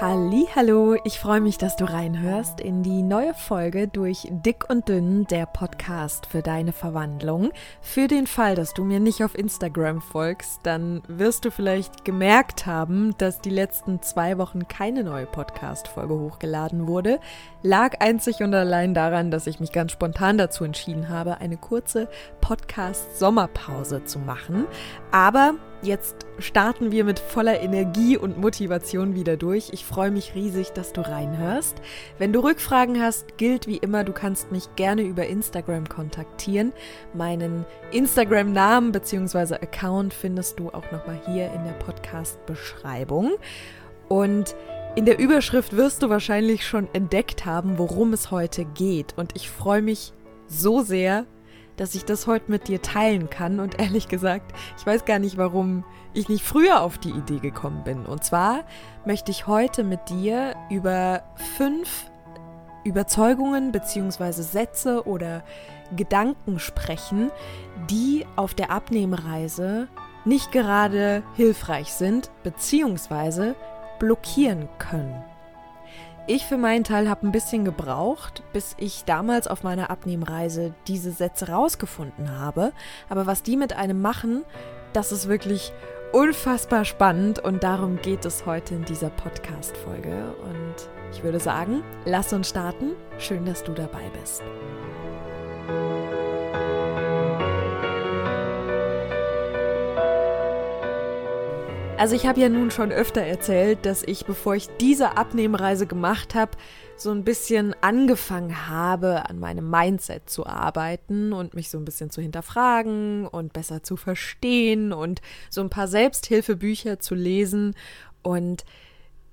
Hallo, ich freue mich, dass du reinhörst in die neue Folge durch Dick und Dünn, der Podcast für deine Verwandlung. Für den Fall, dass du mir nicht auf Instagram folgst, dann wirst du vielleicht gemerkt haben, dass die letzten zwei Wochen keine neue Podcast-Folge hochgeladen wurde. Lag einzig und allein daran, dass ich mich ganz spontan dazu entschieden habe, eine kurze Podcast-Sommerpause zu machen. Aber Jetzt starten wir mit voller Energie und Motivation wieder durch. Ich freue mich riesig, dass du reinhörst. Wenn du Rückfragen hast, gilt wie immer, du kannst mich gerne über Instagram kontaktieren. Meinen Instagram-Namen bzw. Account findest du auch nochmal hier in der Podcast-Beschreibung. Und in der Überschrift wirst du wahrscheinlich schon entdeckt haben, worum es heute geht. Und ich freue mich so sehr, dass ich das heute mit dir teilen kann. Und ehrlich gesagt, ich weiß gar nicht, warum ich nicht früher auf die Idee gekommen bin. Und zwar möchte ich heute mit dir über fünf Überzeugungen bzw. Sätze oder Gedanken sprechen, die auf der Abnehmreise nicht gerade hilfreich sind bzw. blockieren können. Ich für meinen Teil habe ein bisschen gebraucht, bis ich damals auf meiner Abnehmreise diese Sätze rausgefunden habe. Aber was die mit einem machen, das ist wirklich unfassbar spannend und darum geht es heute in dieser Podcast-Folge. Und ich würde sagen, lass uns starten. Schön, dass du dabei bist. Also ich habe ja nun schon öfter erzählt, dass ich, bevor ich diese Abnehmreise gemacht habe, so ein bisschen angefangen habe, an meinem Mindset zu arbeiten und mich so ein bisschen zu hinterfragen und besser zu verstehen und so ein paar Selbsthilfebücher zu lesen. Und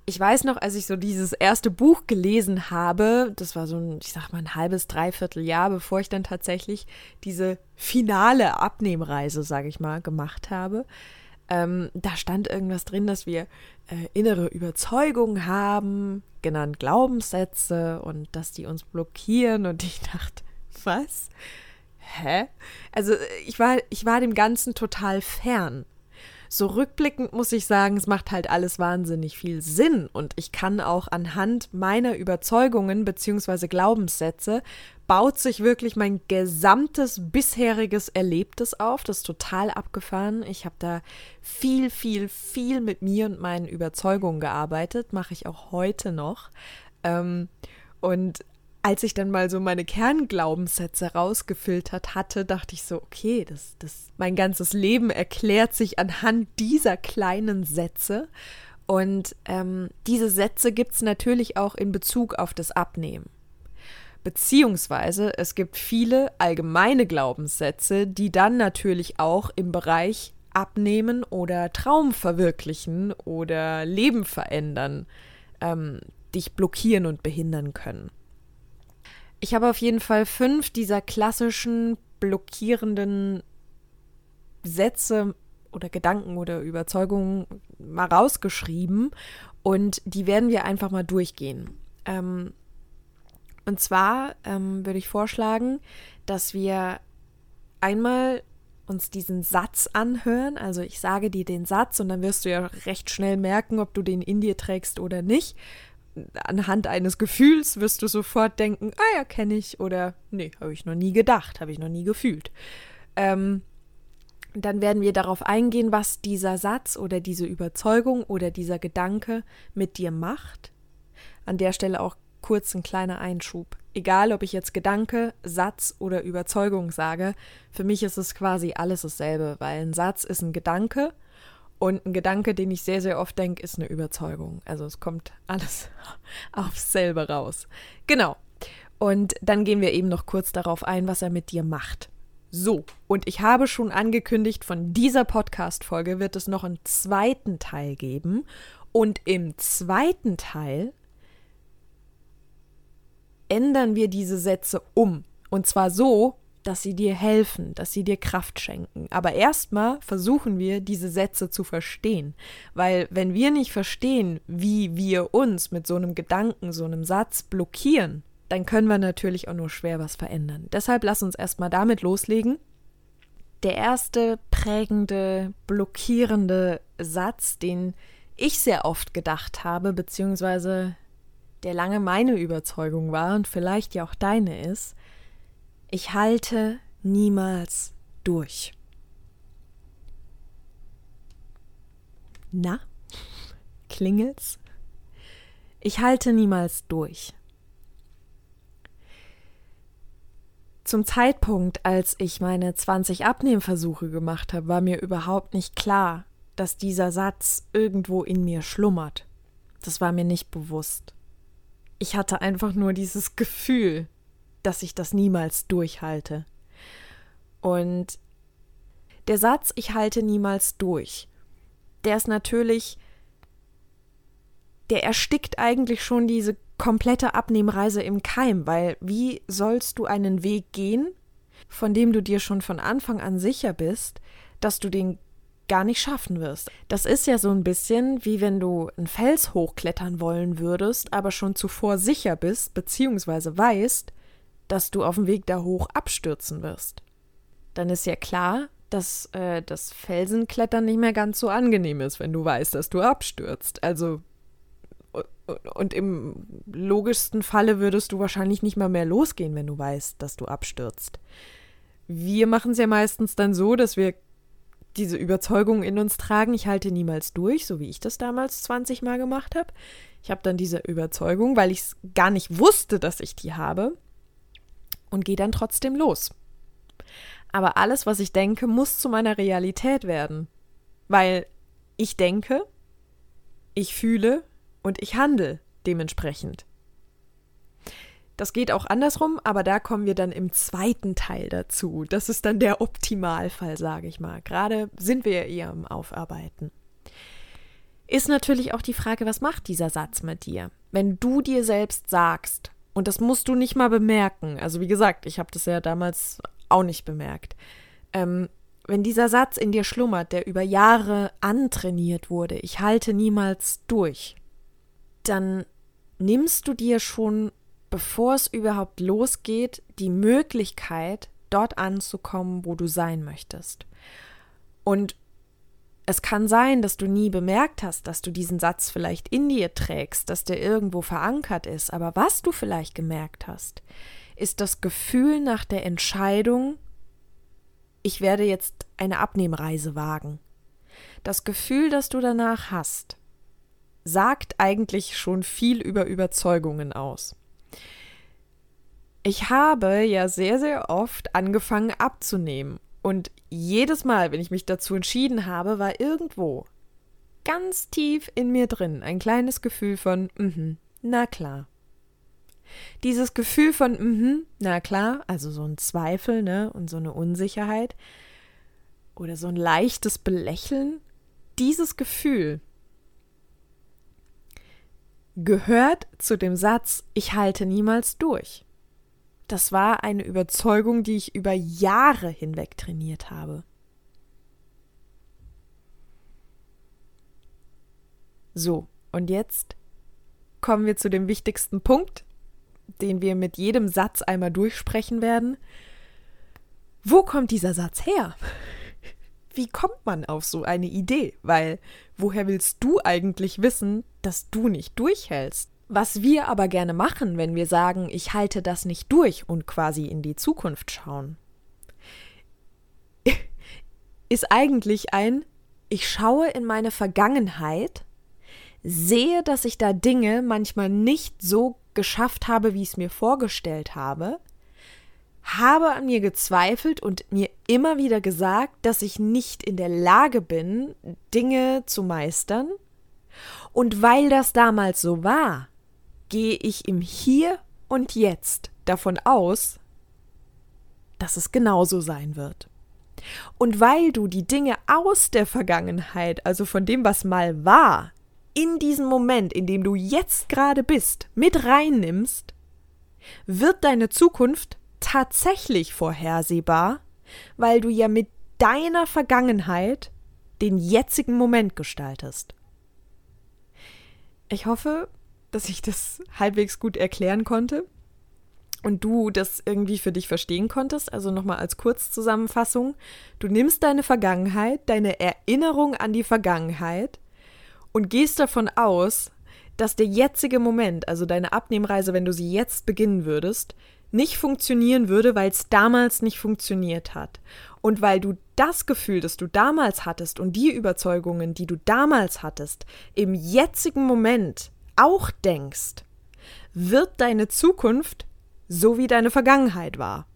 ich weiß noch, als ich so dieses erste Buch gelesen habe, das war so ein, ich sag mal, ein halbes, dreiviertel Jahr, bevor ich dann tatsächlich diese finale Abnehmreise, sage ich mal, gemacht habe ähm, da stand irgendwas drin, dass wir äh, innere Überzeugungen haben, genannt Glaubenssätze und dass die uns blockieren. Und ich dachte, was? Hä? Also äh, ich war, ich war dem Ganzen total fern. So rückblickend muss ich sagen, es macht halt alles wahnsinnig viel Sinn und ich kann auch anhand meiner Überzeugungen bzw. Glaubenssätze baut sich wirklich mein gesamtes bisheriges Erlebtes auf. Das ist total abgefahren. Ich habe da viel, viel, viel mit mir und meinen Überzeugungen gearbeitet. Mache ich auch heute noch. Ähm, und als ich dann mal so meine Kernglaubenssätze rausgefiltert hatte, dachte ich so, okay, das, das, mein ganzes Leben erklärt sich anhand dieser kleinen Sätze. Und ähm, diese Sätze gibt es natürlich auch in Bezug auf das Abnehmen. Beziehungsweise es gibt viele allgemeine Glaubenssätze, die dann natürlich auch im Bereich Abnehmen oder Traum verwirklichen oder Leben verändern, ähm, dich blockieren und behindern können. Ich habe auf jeden Fall fünf dieser klassischen blockierenden Sätze oder Gedanken oder Überzeugungen mal rausgeschrieben und die werden wir einfach mal durchgehen. Ähm, und zwar ähm, würde ich vorschlagen, dass wir einmal uns diesen Satz anhören. Also ich sage dir den Satz und dann wirst du ja recht schnell merken, ob du den in dir trägst oder nicht. Anhand eines Gefühls wirst du sofort denken, ah ja, kenne ich oder nee, habe ich noch nie gedacht, habe ich noch nie gefühlt. Ähm, dann werden wir darauf eingehen, was dieser Satz oder diese Überzeugung oder dieser Gedanke mit dir macht. An der Stelle auch kurz ein kleiner Einschub. Egal, ob ich jetzt Gedanke, Satz oder Überzeugung sage, für mich ist es quasi alles dasselbe, weil ein Satz ist ein Gedanke und ein Gedanke, den ich sehr, sehr oft denke, ist eine Überzeugung. Also es kommt alles aufs selbe raus. Genau. Und dann gehen wir eben noch kurz darauf ein, was er mit dir macht. So, und ich habe schon angekündigt, von dieser Podcast-Folge wird es noch einen zweiten Teil geben. Und im zweiten Teil ändern wir diese Sätze um. Und zwar so, dass sie dir helfen, dass sie dir Kraft schenken. Aber erstmal versuchen wir, diese Sätze zu verstehen. Weil wenn wir nicht verstehen, wie wir uns mit so einem Gedanken, so einem Satz blockieren, dann können wir natürlich auch nur schwer was verändern. Deshalb lass uns erstmal damit loslegen. Der erste prägende, blockierende Satz, den ich sehr oft gedacht habe, beziehungsweise der lange meine Überzeugung war und vielleicht ja auch deine ist, ich halte niemals durch. Na? Klingelt's? Ich halte niemals durch. Zum Zeitpunkt, als ich meine 20 Abnehmversuche gemacht habe, war mir überhaupt nicht klar, dass dieser Satz irgendwo in mir schlummert. Das war mir nicht bewusst. Ich hatte einfach nur dieses Gefühl, dass ich das niemals durchhalte. Und der Satz, ich halte niemals durch, der ist natürlich, der erstickt eigentlich schon diese komplette Abnehmreise im Keim, weil wie sollst du einen Weg gehen, von dem du dir schon von Anfang an sicher bist, dass du den gar nicht schaffen wirst. Das ist ja so ein bisschen wie wenn du einen Fels hochklettern wollen würdest, aber schon zuvor sicher bist, beziehungsweise weißt, dass du auf dem Weg da hoch abstürzen wirst. Dann ist ja klar, dass äh, das Felsenklettern nicht mehr ganz so angenehm ist, wenn du weißt, dass du abstürzt. Also und im logischsten Falle würdest du wahrscheinlich nicht mal mehr losgehen, wenn du weißt, dass du abstürzt. Wir machen es ja meistens dann so, dass wir diese Überzeugung in uns tragen, ich halte niemals durch, so wie ich das damals 20 Mal gemacht habe. Ich habe dann diese Überzeugung, weil ich es gar nicht wusste, dass ich die habe, und gehe dann trotzdem los. Aber alles, was ich denke, muss zu meiner Realität werden. Weil ich denke, ich fühle, und ich handle dementsprechend. Das geht auch andersrum, aber da kommen wir dann im zweiten Teil dazu. Das ist dann der Optimalfall, sage ich mal. Gerade sind wir ja eher im Aufarbeiten. Ist natürlich auch die Frage, was macht dieser Satz mit dir? Wenn du dir selbst sagst, und das musst du nicht mal bemerken, also wie gesagt, ich habe das ja damals auch nicht bemerkt, ähm, wenn dieser Satz in dir schlummert, der über Jahre antrainiert wurde, ich halte niemals durch, dann nimmst du dir schon, bevor es überhaupt losgeht, die Möglichkeit, dort anzukommen, wo du sein möchtest. Und es kann sein, dass du nie bemerkt hast, dass du diesen Satz vielleicht in dir trägst, dass der irgendwo verankert ist, aber was du vielleicht gemerkt hast, ist das Gefühl nach der Entscheidung, ich werde jetzt eine Abnehmreise wagen. Das Gefühl, das du danach hast, sagt eigentlich schon viel über Überzeugungen aus. Ich habe ja sehr, sehr oft angefangen abzunehmen. Und jedes Mal, wenn ich mich dazu entschieden habe, war irgendwo ganz tief in mir drin ein kleines Gefühl von, mhm, na klar. Dieses Gefühl von, mhm, na klar, also so ein Zweifel, ne, und so eine Unsicherheit oder so ein leichtes Belächeln, dieses Gefühl, gehört zu dem Satz Ich halte niemals durch. Das war eine Überzeugung, die ich über Jahre hinweg trainiert habe. So, und jetzt kommen wir zu dem wichtigsten Punkt, den wir mit jedem Satz einmal durchsprechen werden. Wo kommt dieser Satz her? Wie kommt man auf so eine Idee? Weil woher willst du eigentlich wissen, dass du nicht durchhältst? Was wir aber gerne machen, wenn wir sagen, ich halte das nicht durch und quasi in die Zukunft schauen, ist eigentlich ein, ich schaue in meine Vergangenheit, sehe, dass ich da Dinge manchmal nicht so geschafft habe, wie ich es mir vorgestellt habe, habe an mir gezweifelt und mir immer wieder gesagt, dass ich nicht in der Lage bin, Dinge zu meistern. Und weil das damals so war, gehe ich im Hier und Jetzt davon aus, dass es genauso sein wird. Und weil du die Dinge aus der Vergangenheit, also von dem, was mal war, in diesen Moment, in dem du jetzt gerade bist, mit reinnimmst, wird deine Zukunft tatsächlich vorhersehbar, weil du ja mit deiner Vergangenheit den jetzigen Moment gestaltest. Ich hoffe, dass ich das halbwegs gut erklären konnte und du das irgendwie für dich verstehen konntest. Also nochmal als Kurzzusammenfassung. Du nimmst deine Vergangenheit, deine Erinnerung an die Vergangenheit und gehst davon aus, dass der jetzige Moment, also deine Abnehmreise, wenn du sie jetzt beginnen würdest, nicht funktionieren würde, weil es damals nicht funktioniert hat. Und weil du das Gefühl, das du damals hattest und die Überzeugungen, die du damals hattest, im jetzigen Moment auch denkst, wird deine Zukunft so wie deine Vergangenheit war.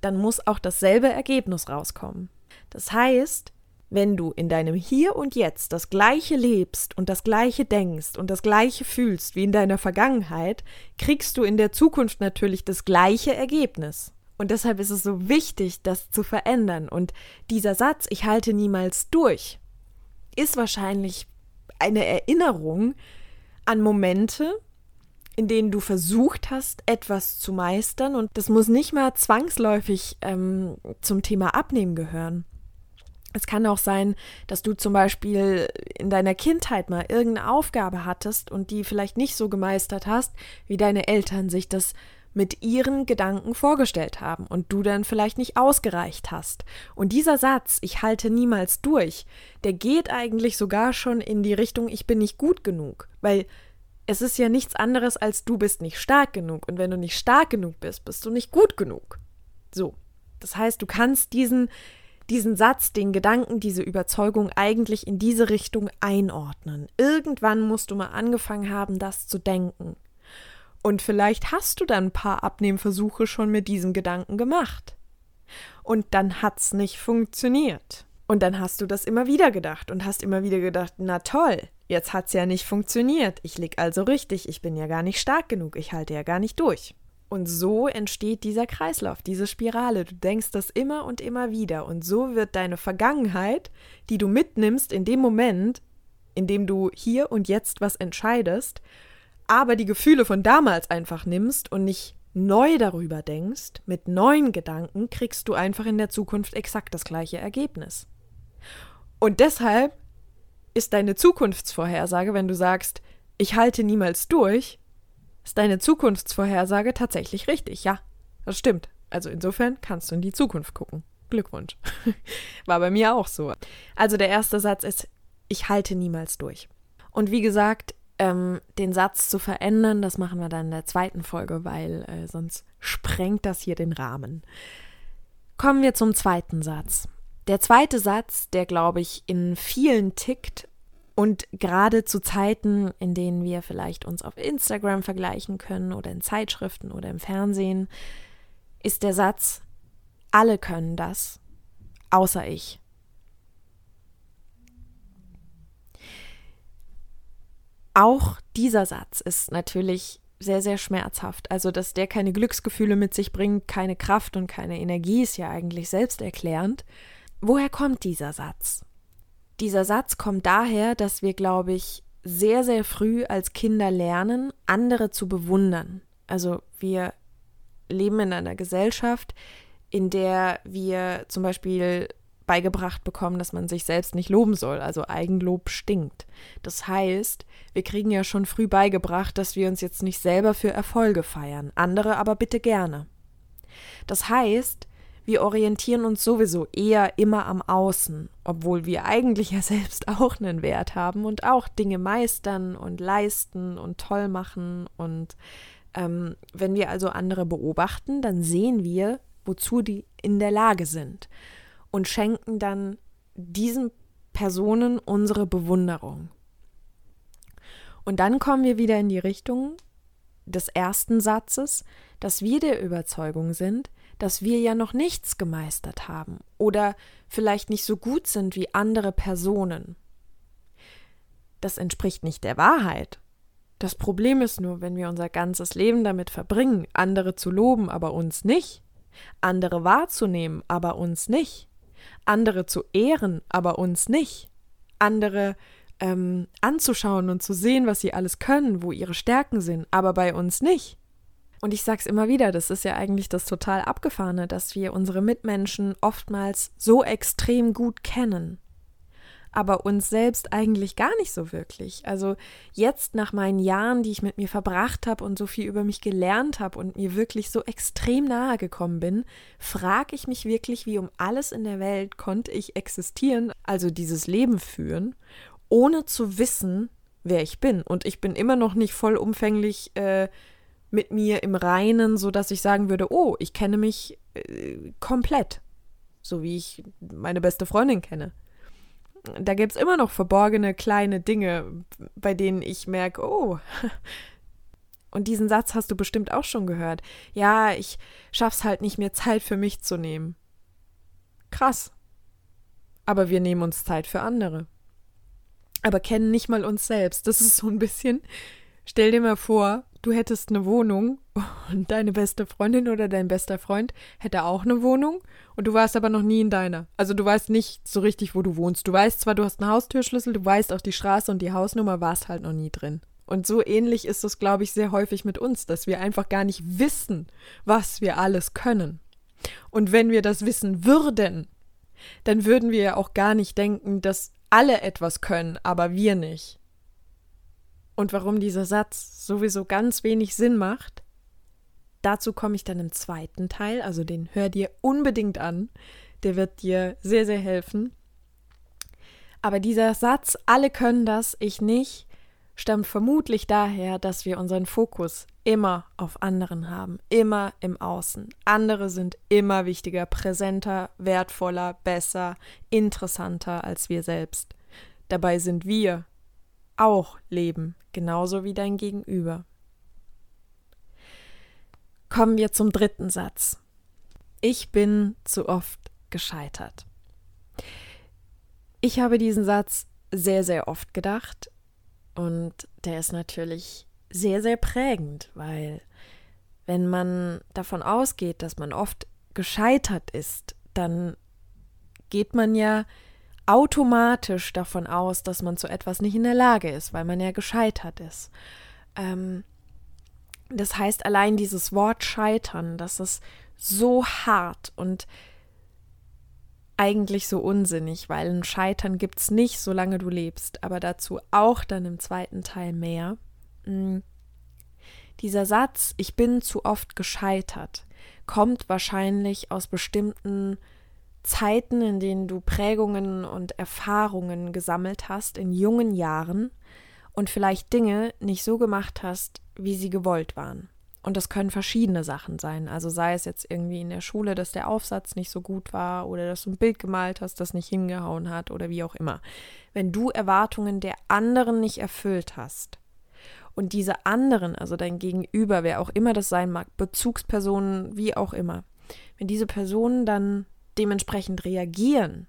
Dann muss auch dasselbe Ergebnis rauskommen. Das heißt, wenn du in deinem Hier und Jetzt das Gleiche lebst und das Gleiche denkst und das Gleiche fühlst wie in deiner Vergangenheit, kriegst du in der Zukunft natürlich das gleiche Ergebnis. Und deshalb ist es so wichtig, das zu verändern. Und dieser Satz, ich halte niemals durch, ist wahrscheinlich eine Erinnerung an Momente, in denen du versucht hast, etwas zu meistern. Und das muss nicht mal zwangsläufig ähm, zum Thema Abnehmen gehören. Es kann auch sein, dass du zum Beispiel in deiner Kindheit mal irgendeine Aufgabe hattest und die vielleicht nicht so gemeistert hast, wie deine Eltern sich das mit ihren Gedanken vorgestellt haben und du dann vielleicht nicht ausgereicht hast. Und dieser Satz, ich halte niemals durch, der geht eigentlich sogar schon in die Richtung, ich bin nicht gut genug, weil es ist ja nichts anderes als du bist nicht stark genug und wenn du nicht stark genug bist, bist du nicht gut genug. So. Das heißt, du kannst diesen diesen Satz, den Gedanken, diese Überzeugung eigentlich in diese Richtung einordnen. Irgendwann musst du mal angefangen haben, das zu denken. Und vielleicht hast du dann ein paar Abnehmversuche schon mit diesem Gedanken gemacht. Und dann hat's nicht funktioniert. Und dann hast du das immer wieder gedacht und hast immer wieder gedacht, na toll, jetzt hat's ja nicht funktioniert. Ich lieg also richtig, ich bin ja gar nicht stark genug, ich halte ja gar nicht durch. Und so entsteht dieser Kreislauf, diese Spirale. Du denkst das immer und immer wieder. Und so wird deine Vergangenheit, die du mitnimmst in dem Moment, in dem du hier und jetzt was entscheidest, aber die Gefühle von damals einfach nimmst und nicht neu darüber denkst, mit neuen Gedanken, kriegst du einfach in der Zukunft exakt das gleiche Ergebnis. Und deshalb ist deine Zukunftsvorhersage, wenn du sagst, ich halte niemals durch, ist deine Zukunftsvorhersage tatsächlich richtig. Ja, das stimmt. Also insofern kannst du in die Zukunft gucken. Glückwunsch. War bei mir auch so. Also der erste Satz ist, ich halte niemals durch. Und wie gesagt, ähm, den Satz zu verändern, das machen wir dann in der zweiten Folge, weil äh, sonst sprengt das hier den Rahmen. Kommen wir zum zweiten Satz. Der zweite Satz, der glaube ich in vielen tickt, und gerade zu Zeiten, in denen wir vielleicht uns auf Instagram vergleichen können oder in Zeitschriften oder im Fernsehen, ist der Satz, alle können das, außer ich. Auch dieser Satz ist natürlich sehr, sehr schmerzhaft. Also, dass der keine Glücksgefühle mit sich bringt, keine Kraft und keine Energie, ist ja eigentlich selbsterklärend. Woher kommt dieser Satz? Dieser Satz kommt daher, dass wir, glaube ich, sehr, sehr früh als Kinder lernen, andere zu bewundern. Also wir leben in einer Gesellschaft, in der wir zum Beispiel beigebracht bekommen, dass man sich selbst nicht loben soll. Also Eigenlob stinkt. Das heißt, wir kriegen ja schon früh beigebracht, dass wir uns jetzt nicht selber für Erfolge feiern, andere aber bitte gerne. Das heißt, wir orientieren uns sowieso eher immer am Außen, obwohl wir eigentlich ja selbst auch einen Wert haben und auch Dinge meistern und leisten und toll machen. Und ähm, wenn wir also andere beobachten, dann sehen wir, wozu die in der Lage sind und schenken dann diesen Personen unsere Bewunderung. Und dann kommen wir wieder in die Richtung des ersten Satzes, dass wir der Überzeugung sind, dass wir ja noch nichts gemeistert haben oder vielleicht nicht so gut sind wie andere Personen. Das entspricht nicht der Wahrheit. Das Problem ist nur, wenn wir unser ganzes Leben damit verbringen, andere zu loben, aber uns nicht, andere wahrzunehmen, aber uns nicht, andere zu ehren, aber uns nicht, andere ähm, anzuschauen und zu sehen, was sie alles können, wo ihre Stärken sind, aber bei uns nicht, und ich sage es immer wieder, das ist ja eigentlich das total abgefahrene, dass wir unsere Mitmenschen oftmals so extrem gut kennen, aber uns selbst eigentlich gar nicht so wirklich. Also jetzt nach meinen Jahren, die ich mit mir verbracht habe und so viel über mich gelernt habe und mir wirklich so extrem nahe gekommen bin, frage ich mich wirklich, wie um alles in der Welt konnte ich existieren, also dieses Leben führen, ohne zu wissen, wer ich bin. Und ich bin immer noch nicht vollumfänglich äh, mit mir im Reinen, sodass ich sagen würde, oh, ich kenne mich äh, komplett. So wie ich meine beste Freundin kenne. Da gibt es immer noch verborgene kleine Dinge, bei denen ich merke, oh. Und diesen Satz hast du bestimmt auch schon gehört. Ja, ich schaff's halt nicht mehr Zeit für mich zu nehmen. Krass. Aber wir nehmen uns Zeit für andere. Aber kennen nicht mal uns selbst. Das ist so ein bisschen. Stell dir mal vor, du hättest eine Wohnung und deine beste Freundin oder dein bester Freund hätte auch eine Wohnung und du warst aber noch nie in deiner. Also du weißt nicht so richtig, wo du wohnst. Du weißt zwar, du hast einen Haustürschlüssel, du weißt auch die Straße und die Hausnummer, warst halt noch nie drin. Und so ähnlich ist es, glaube ich, sehr häufig mit uns, dass wir einfach gar nicht wissen, was wir alles können. Und wenn wir das wissen würden, dann würden wir ja auch gar nicht denken, dass alle etwas können, aber wir nicht. Und warum dieser Satz sowieso ganz wenig Sinn macht, dazu komme ich dann im zweiten Teil, also den hör dir unbedingt an, der wird dir sehr, sehr helfen. Aber dieser Satz, alle können das, ich nicht, stammt vermutlich daher, dass wir unseren Fokus immer auf anderen haben, immer im Außen. Andere sind immer wichtiger, präsenter, wertvoller, besser, interessanter als wir selbst. Dabei sind wir auch Leben, genauso wie dein Gegenüber. Kommen wir zum dritten Satz. Ich bin zu oft gescheitert. Ich habe diesen Satz sehr, sehr oft gedacht und der ist natürlich sehr, sehr prägend, weil wenn man davon ausgeht, dass man oft gescheitert ist, dann geht man ja automatisch davon aus, dass man zu etwas nicht in der Lage ist, weil man ja gescheitert ist. Ähm, das heißt, allein dieses Wort scheitern, das ist so hart und eigentlich so unsinnig, weil ein Scheitern gibt es nicht, solange du lebst, aber dazu auch dann im zweiten Teil mehr. Mhm. Dieser Satz, ich bin zu oft gescheitert, kommt wahrscheinlich aus bestimmten Zeiten, in denen du Prägungen und Erfahrungen gesammelt hast in jungen Jahren und vielleicht Dinge nicht so gemacht hast, wie sie gewollt waren. Und das können verschiedene Sachen sein. Also sei es jetzt irgendwie in der Schule, dass der Aufsatz nicht so gut war oder dass du ein Bild gemalt hast, das nicht hingehauen hat oder wie auch immer. Wenn du Erwartungen der anderen nicht erfüllt hast und diese anderen, also dein Gegenüber, wer auch immer das sein mag, Bezugspersonen, wie auch immer, wenn diese Personen dann dementsprechend reagieren,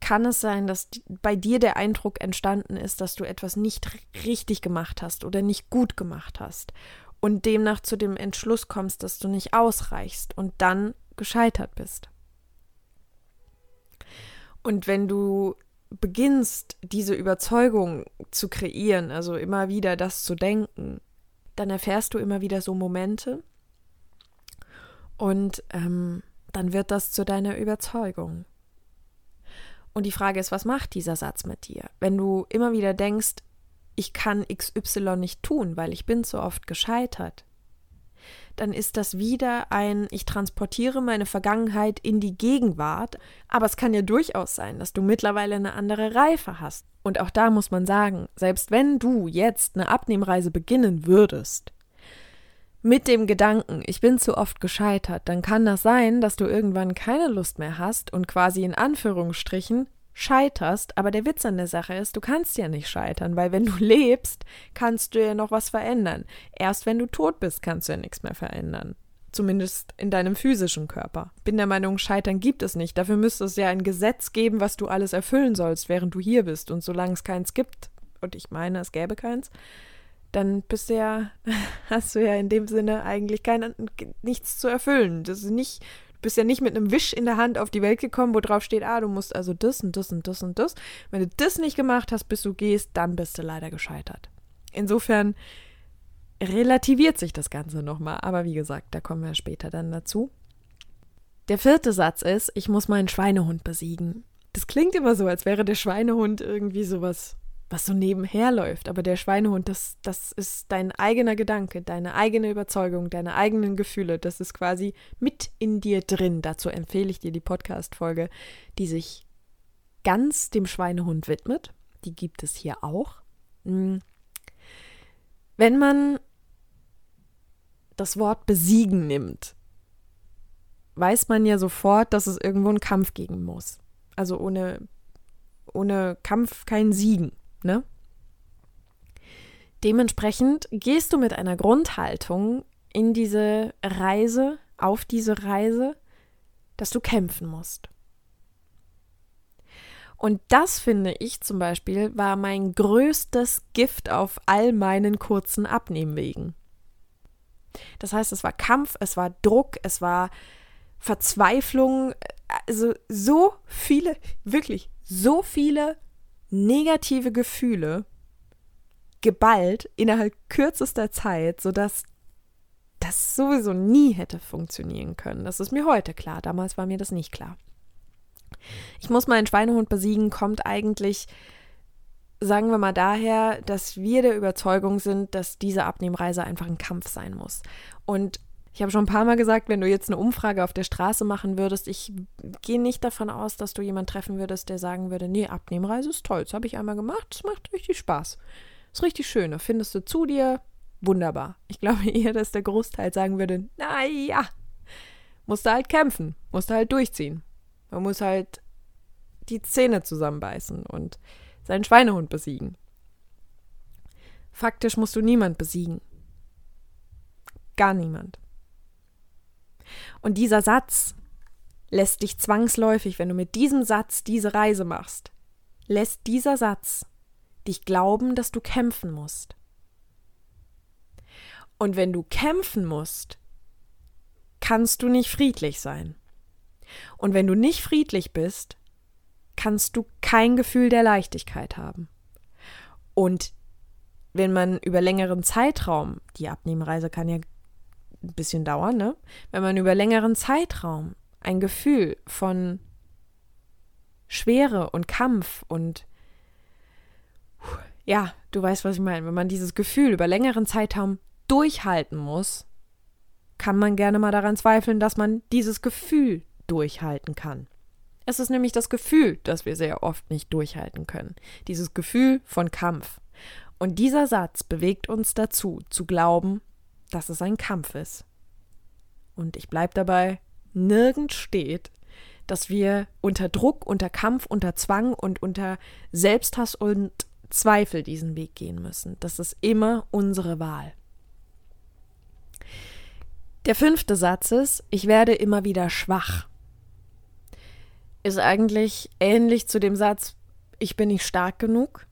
kann es sein, dass bei dir der Eindruck entstanden ist, dass du etwas nicht richtig gemacht hast oder nicht gut gemacht hast und demnach zu dem Entschluss kommst, dass du nicht ausreichst und dann gescheitert bist. Und wenn du beginnst, diese Überzeugung zu kreieren, also immer wieder das zu denken, dann erfährst du immer wieder so Momente und ähm, dann wird das zu deiner Überzeugung. Und die Frage ist, was macht dieser Satz mit dir? Wenn du immer wieder denkst, ich kann XY nicht tun, weil ich bin so oft gescheitert, dann ist das wieder ein, ich transportiere meine Vergangenheit in die Gegenwart, aber es kann ja durchaus sein, dass du mittlerweile eine andere Reife hast. Und auch da muss man sagen, selbst wenn du jetzt eine Abnehmreise beginnen würdest, mit dem Gedanken, ich bin zu oft gescheitert, dann kann das sein, dass du irgendwann keine Lust mehr hast und quasi in Anführungsstrichen scheiterst, aber der Witz an der Sache ist, du kannst ja nicht scheitern, weil wenn du lebst, kannst du ja noch was verändern. Erst wenn du tot bist, kannst du ja nichts mehr verändern. Zumindest in deinem physischen Körper. Bin der Meinung, Scheitern gibt es nicht. Dafür müsste es ja ein Gesetz geben, was du alles erfüllen sollst, während du hier bist. Und solange es keins gibt, und ich meine, es gäbe keins, dann bist du ja, hast du ja in dem Sinne eigentlich kein, nichts zu erfüllen. Das ist nicht bist ja nicht mit einem Wisch in der Hand auf die Welt gekommen, wo drauf steht, ah, du musst also das und das und das und das. Wenn du das nicht gemacht hast, bis du gehst, dann bist du leider gescheitert. Insofern relativiert sich das Ganze nochmal. Aber wie gesagt, da kommen wir später dann dazu. Der vierte Satz ist, ich muss meinen Schweinehund besiegen. Das klingt immer so, als wäre der Schweinehund irgendwie sowas was so nebenher läuft. Aber der Schweinehund, das, das ist dein eigener Gedanke, deine eigene Überzeugung, deine eigenen Gefühle. Das ist quasi mit in dir drin. Dazu empfehle ich dir die Podcast-Folge, die sich ganz dem Schweinehund widmet. die gibt es hier auch. Hm. Wenn man das Wort besiegen nimmt, weiß man ja sofort, dass es irgendwo einen Kampf geben muss. Also ohne, ohne Kampf kein Siegen, ne? Dementsprechend gehst du mit einer Grundhaltung in diese Reise, auf diese Reise, dass du kämpfen musst. Und das finde ich zum Beispiel war mein größtes Gift auf all meinen kurzen Abnehmwegen. Das heißt, es war Kampf, es war Druck, es war Verzweiflung, also so viele, wirklich so viele negative Gefühle geballt innerhalb kürzester Zeit, sodass das sowieso nie hätte funktionieren können. Das ist mir heute klar. Damals war mir das nicht klar. Ich muss meinen Schweinehund besiegen, kommt eigentlich, sagen wir mal, daher, dass wir der Überzeugung sind, dass diese Abnehmreise einfach ein Kampf sein muss. Und ich habe schon ein paar Mal gesagt, wenn du jetzt eine Umfrage auf der Straße machen würdest, ich gehe nicht davon aus, dass du jemanden treffen würdest, der sagen würde, nee, Abnehmreise ist toll, das habe ich einmal gemacht, das macht richtig Spaß. Ist richtig schön, da findest du zu dir, wunderbar. Ich glaube eher, dass der Großteil sagen würde, naja, musst du halt kämpfen, musst du halt durchziehen. Man muss halt die Zähne zusammenbeißen und seinen Schweinehund besiegen. Faktisch musst du niemand besiegen. Gar niemand. Und dieser Satz lässt dich zwangsläufig, wenn du mit diesem Satz diese Reise machst, lässt dieser Satz dich glauben, dass du kämpfen musst. Und wenn du kämpfen musst, kannst du nicht friedlich sein. Und wenn du nicht friedlich bist, kannst du kein Gefühl der Leichtigkeit haben. Und wenn man über längeren Zeitraum, die Abnehmreise kann ja ein bisschen dauern, ne? Wenn man über längeren Zeitraum ein Gefühl von Schwere und Kampf und ja, du weißt, was ich meine, wenn man dieses Gefühl über längeren Zeitraum durchhalten muss, kann man gerne mal daran zweifeln, dass man dieses Gefühl durchhalten kann. Es ist nämlich das Gefühl, das wir sehr oft nicht durchhalten können. Dieses Gefühl von Kampf. Und dieser Satz bewegt uns dazu, zu glauben, dass es ein Kampf ist. Und ich bleibe dabei, nirgends steht, dass wir unter Druck, unter Kampf, unter Zwang und unter Selbsthass und Zweifel diesen Weg gehen müssen. Das ist immer unsere Wahl. Der fünfte Satz ist, ich werde immer wieder schwach ist eigentlich ähnlich zu dem Satz, ich bin nicht stark genug.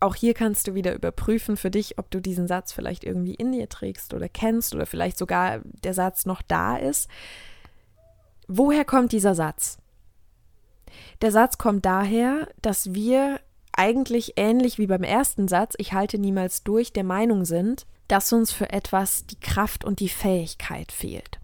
Auch hier kannst du wieder überprüfen für dich, ob du diesen Satz vielleicht irgendwie in dir trägst oder kennst oder vielleicht sogar der Satz noch da ist. Woher kommt dieser Satz? Der Satz kommt daher, dass wir eigentlich ähnlich wie beim ersten Satz, ich halte niemals durch, der Meinung sind, dass uns für etwas die Kraft und die Fähigkeit fehlt.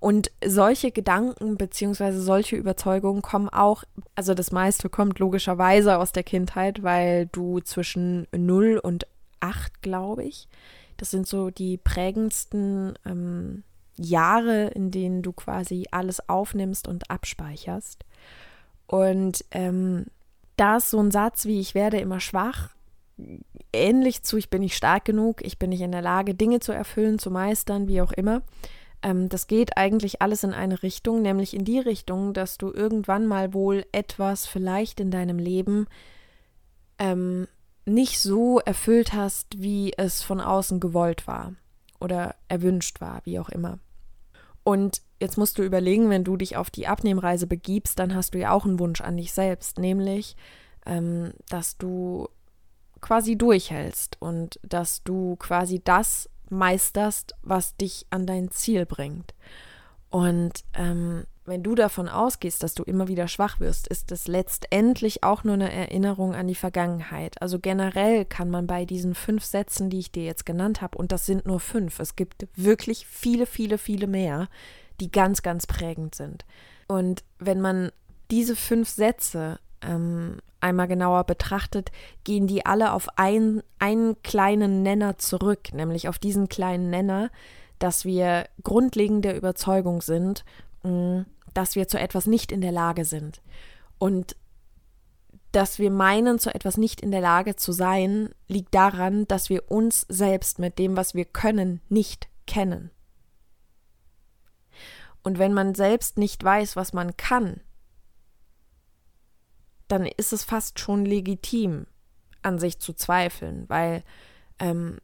Und solche Gedanken bzw. solche Überzeugungen kommen auch, also das meiste kommt logischerweise aus der Kindheit, weil du zwischen 0 und 8, glaube ich, das sind so die prägendsten ähm, Jahre, in denen du quasi alles aufnimmst und abspeicherst. Und ähm, da ist so ein Satz wie ich werde immer schwach, ähnlich zu ich bin nicht stark genug, ich bin nicht in der Lage, Dinge zu erfüllen, zu meistern, wie auch immer. Ähm, das geht eigentlich alles in eine Richtung, nämlich in die Richtung, dass du irgendwann mal wohl etwas vielleicht in deinem Leben ähm, nicht so erfüllt hast, wie es von außen gewollt war oder erwünscht war, wie auch immer. Und jetzt musst du überlegen, wenn du dich auf die Abnehmreise begibst, dann hast du ja auch einen Wunsch an dich selbst, nämlich, ähm, dass du quasi durchhältst und dass du quasi das meisterst, was dich an dein Ziel bringt. Und ähm, wenn du davon ausgehst, dass du immer wieder schwach wirst, ist es letztendlich auch nur eine Erinnerung an die Vergangenheit. Also generell kann man bei diesen fünf Sätzen, die ich dir jetzt genannt habe, und das sind nur fünf, es gibt wirklich viele, viele, viele mehr, die ganz, ganz prägend sind. Und wenn man diese fünf Sätze ähm, einmal genauer betrachtet, gehen die alle auf ein, einen kleinen Nenner zurück, nämlich auf diesen kleinen Nenner, dass wir grundlegend der Überzeugung sind, mm, dass wir zu etwas nicht in der Lage sind. Und dass wir meinen, zu etwas nicht in der Lage zu sein, liegt daran, dass wir uns selbst mit dem, was wir können, nicht kennen. Und wenn man selbst nicht weiß, was man kann, dann ist es fast schon legitim, an sich zu zweifeln, weil ähm,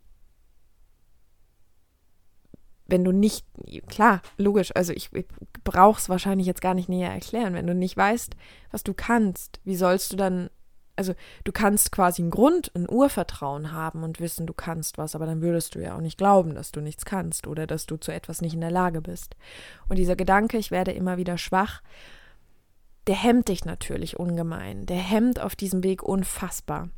wenn du nicht, klar, logisch, also ich, ich brauche es wahrscheinlich jetzt gar nicht näher erklären, wenn du nicht weißt, was du kannst, wie sollst du dann, also du kannst quasi einen Grund, ein Urvertrauen haben und wissen, du kannst was, aber dann würdest du ja auch nicht glauben, dass du nichts kannst oder dass du zu etwas nicht in der Lage bist. Und dieser Gedanke, ich werde immer wieder schwach, der hemmt dich natürlich ungemein, der hemmt auf diesem Weg unfassbar.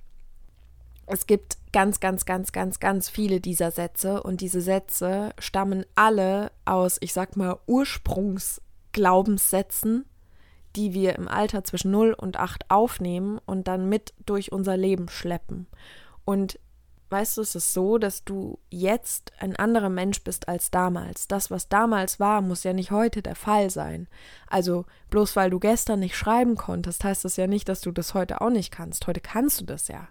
Es gibt ganz, ganz, ganz, ganz, ganz viele dieser Sätze und diese Sätze stammen alle aus, ich sag mal, Ursprungsglaubenssätzen, die wir im Alter zwischen 0 und 8 aufnehmen und dann mit durch unser Leben schleppen. Und weißt du, es ist so, dass du jetzt ein anderer Mensch bist als damals. Das, was damals war, muss ja nicht heute der Fall sein. Also bloß weil du gestern nicht schreiben konntest, heißt das ja nicht, dass du das heute auch nicht kannst. Heute kannst du das ja.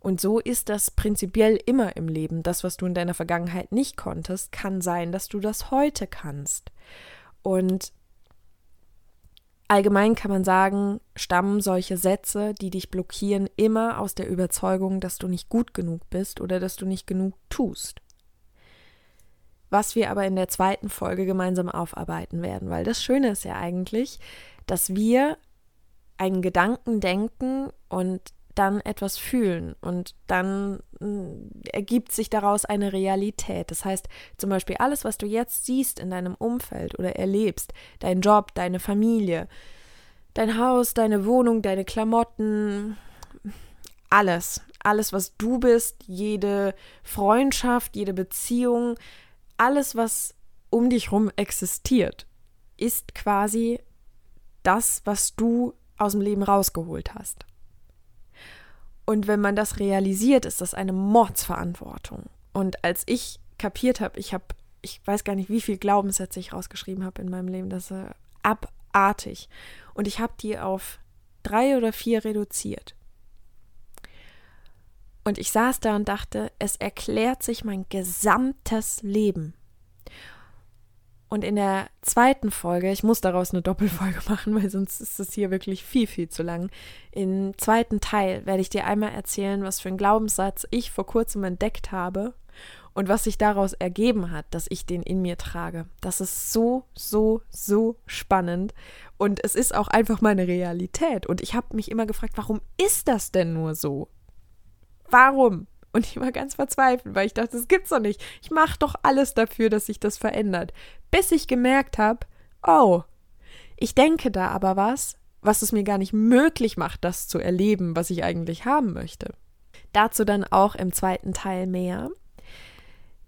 Und so ist das prinzipiell immer im Leben. Das, was du in deiner Vergangenheit nicht konntest, kann sein, dass du das heute kannst. Und allgemein kann man sagen, stammen solche Sätze, die dich blockieren, immer aus der Überzeugung, dass du nicht gut genug bist oder dass du nicht genug tust. Was wir aber in der zweiten Folge gemeinsam aufarbeiten werden, weil das Schöne ist ja eigentlich, dass wir einen Gedanken denken und dann etwas fühlen und dann äh, ergibt sich daraus eine Realität. Das heißt, zum Beispiel alles, was du jetzt siehst in deinem Umfeld oder erlebst, dein Job, deine Familie, dein Haus, deine Wohnung, deine Klamotten, alles, alles, was du bist, jede Freundschaft, jede Beziehung, alles, was um dich herum existiert, ist quasi das, was du aus dem Leben rausgeholt hast. Und wenn man das realisiert, ist das eine Mordsverantwortung. Und als ich kapiert habe, ich habe, ich weiß gar nicht, wie viel Glaubenssätze ich rausgeschrieben habe in meinem Leben, das ist abartig. Und ich habe die auf drei oder vier reduziert. Und ich saß da und dachte, es erklärt sich mein gesamtes Leben. Und in der zweiten Folge, ich muss daraus eine Doppelfolge machen, weil sonst ist es hier wirklich viel, viel zu lang. Im zweiten Teil werde ich dir einmal erzählen, was für einen Glaubenssatz ich vor kurzem entdeckt habe und was sich daraus ergeben hat, dass ich den in mir trage. Das ist so, so, so spannend. Und es ist auch einfach meine Realität. Und ich habe mich immer gefragt, warum ist das denn nur so? Warum? Und ich war ganz verzweifelt, weil ich dachte, das gibt's doch nicht. Ich mache doch alles dafür, dass sich das verändert. Bis ich gemerkt habe, oh, ich denke da aber was, was es mir gar nicht möglich macht, das zu erleben, was ich eigentlich haben möchte. Dazu dann auch im zweiten Teil mehr.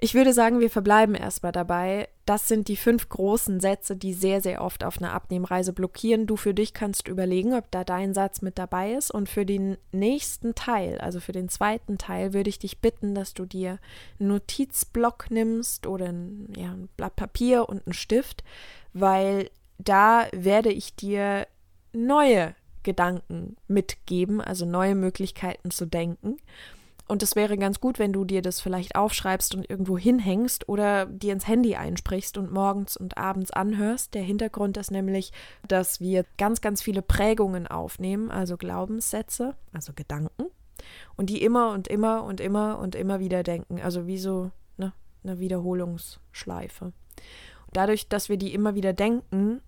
Ich würde sagen, wir verbleiben erstmal dabei. Das sind die fünf großen Sätze, die sehr, sehr oft auf einer Abnehmreise blockieren. Du für dich kannst überlegen, ob da dein Satz mit dabei ist. Und für den nächsten Teil, also für den zweiten Teil, würde ich dich bitten, dass du dir einen Notizblock nimmst oder ein, ja, ein Blatt Papier und einen Stift, weil da werde ich dir neue Gedanken mitgeben, also neue Möglichkeiten zu denken. Und es wäre ganz gut, wenn du dir das vielleicht aufschreibst und irgendwo hinhängst oder dir ins Handy einsprichst und morgens und abends anhörst. Der Hintergrund ist nämlich, dass wir ganz, ganz viele Prägungen aufnehmen, also Glaubenssätze, also Gedanken, und die immer und immer und immer und immer wieder denken. Also wie so ne, eine Wiederholungsschleife. Dadurch, dass wir die immer wieder denken,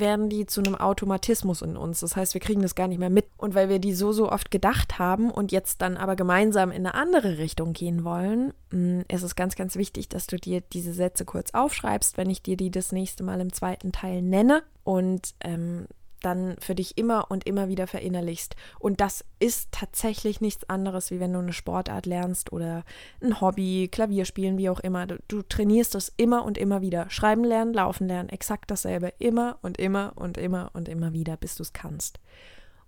werden die zu einem Automatismus in uns. Das heißt, wir kriegen das gar nicht mehr mit. Und weil wir die so, so oft gedacht haben und jetzt dann aber gemeinsam in eine andere Richtung gehen wollen, mm, ist es ganz, ganz wichtig, dass du dir diese Sätze kurz aufschreibst, wenn ich dir die das nächste Mal im zweiten Teil nenne. Und ähm, dann für dich immer und immer wieder verinnerlichst. Und das ist tatsächlich nichts anderes, wie wenn du eine Sportart lernst oder ein Hobby, Klavier spielen, wie auch immer. Du, du trainierst es immer und immer wieder. Schreiben lernen, laufen lernen, exakt dasselbe. Immer und immer und immer und immer wieder, bis du es kannst.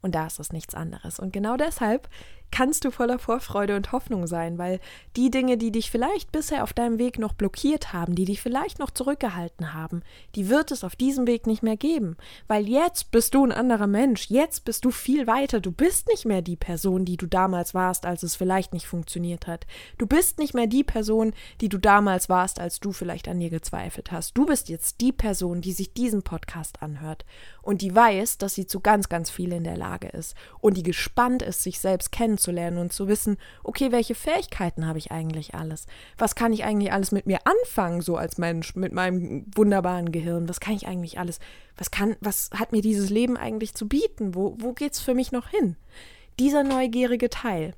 Und da ist es nichts anderes. Und genau deshalb kannst du voller Vorfreude und Hoffnung sein, weil die Dinge, die dich vielleicht bisher auf deinem Weg noch blockiert haben, die dich vielleicht noch zurückgehalten haben, die wird es auf diesem Weg nicht mehr geben, weil jetzt bist du ein anderer Mensch, jetzt bist du viel weiter, du bist nicht mehr die Person, die du damals warst, als es vielleicht nicht funktioniert hat. Du bist nicht mehr die Person, die du damals warst, als du vielleicht an dir gezweifelt hast. Du bist jetzt die Person, die sich diesen Podcast anhört und die weiß, dass sie zu ganz, ganz viel in der Lage ist und die gespannt ist, sich selbst kennenzulernen und zu wissen, okay, welche Fähigkeiten habe ich eigentlich alles? Was kann ich eigentlich alles mit mir anfangen, so als Mensch, mit meinem wunderbaren Gehirn? Was kann ich eigentlich alles? Was kann, was hat mir dieses Leben eigentlich zu bieten? Wo, wo geht's für mich noch hin? Dieser neugierige Teil,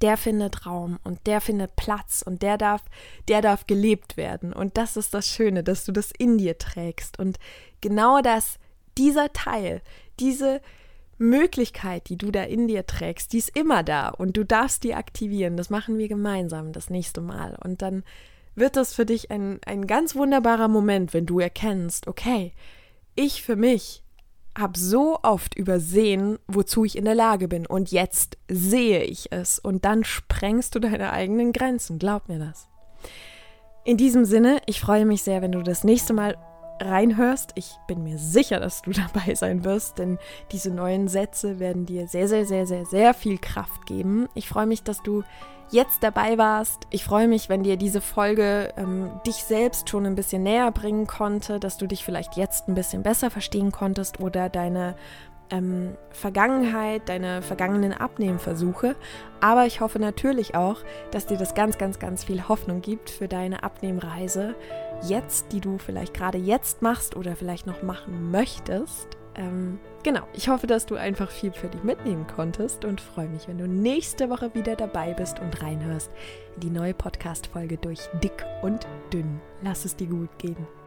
der findet Raum und der findet Platz und der darf, der darf gelebt werden. Und das ist das Schöne, dass du das in dir trägst. Und genau das, dieser Teil, diese Möglichkeit, die du da in dir trägst, die ist immer da und du darfst die aktivieren. Das machen wir gemeinsam das nächste Mal. Und dann wird das für dich ein, ein ganz wunderbarer Moment, wenn du erkennst, okay, ich für mich habe so oft übersehen, wozu ich in der Lage bin. Und jetzt sehe ich es. Und dann sprengst du deine eigenen Grenzen. Glaub mir das. In diesem Sinne, ich freue mich sehr, wenn du das nächste Mal reinhörst. Ich bin mir sicher, dass du dabei sein wirst, denn diese neuen Sätze werden dir sehr, sehr, sehr, sehr, sehr viel Kraft geben. Ich freue mich, dass du jetzt dabei warst. Ich freue mich, wenn dir diese Folge ähm, dich selbst schon ein bisschen näher bringen konnte, dass du dich vielleicht jetzt ein bisschen besser verstehen konntest oder deine ähm, Vergangenheit, deine vergangenen Abnehmversuche. Aber ich hoffe natürlich auch, dass dir das ganz, ganz, ganz viel Hoffnung gibt für deine Abnehmreise jetzt, die du vielleicht gerade jetzt machst oder vielleicht noch machen möchtest. Ähm, genau, ich hoffe, dass du einfach viel für dich mitnehmen konntest und freue mich, wenn du nächste Woche wieder dabei bist und reinhörst in die neue Podcast-Folge durch Dick und Dünn. Lass es dir gut gehen.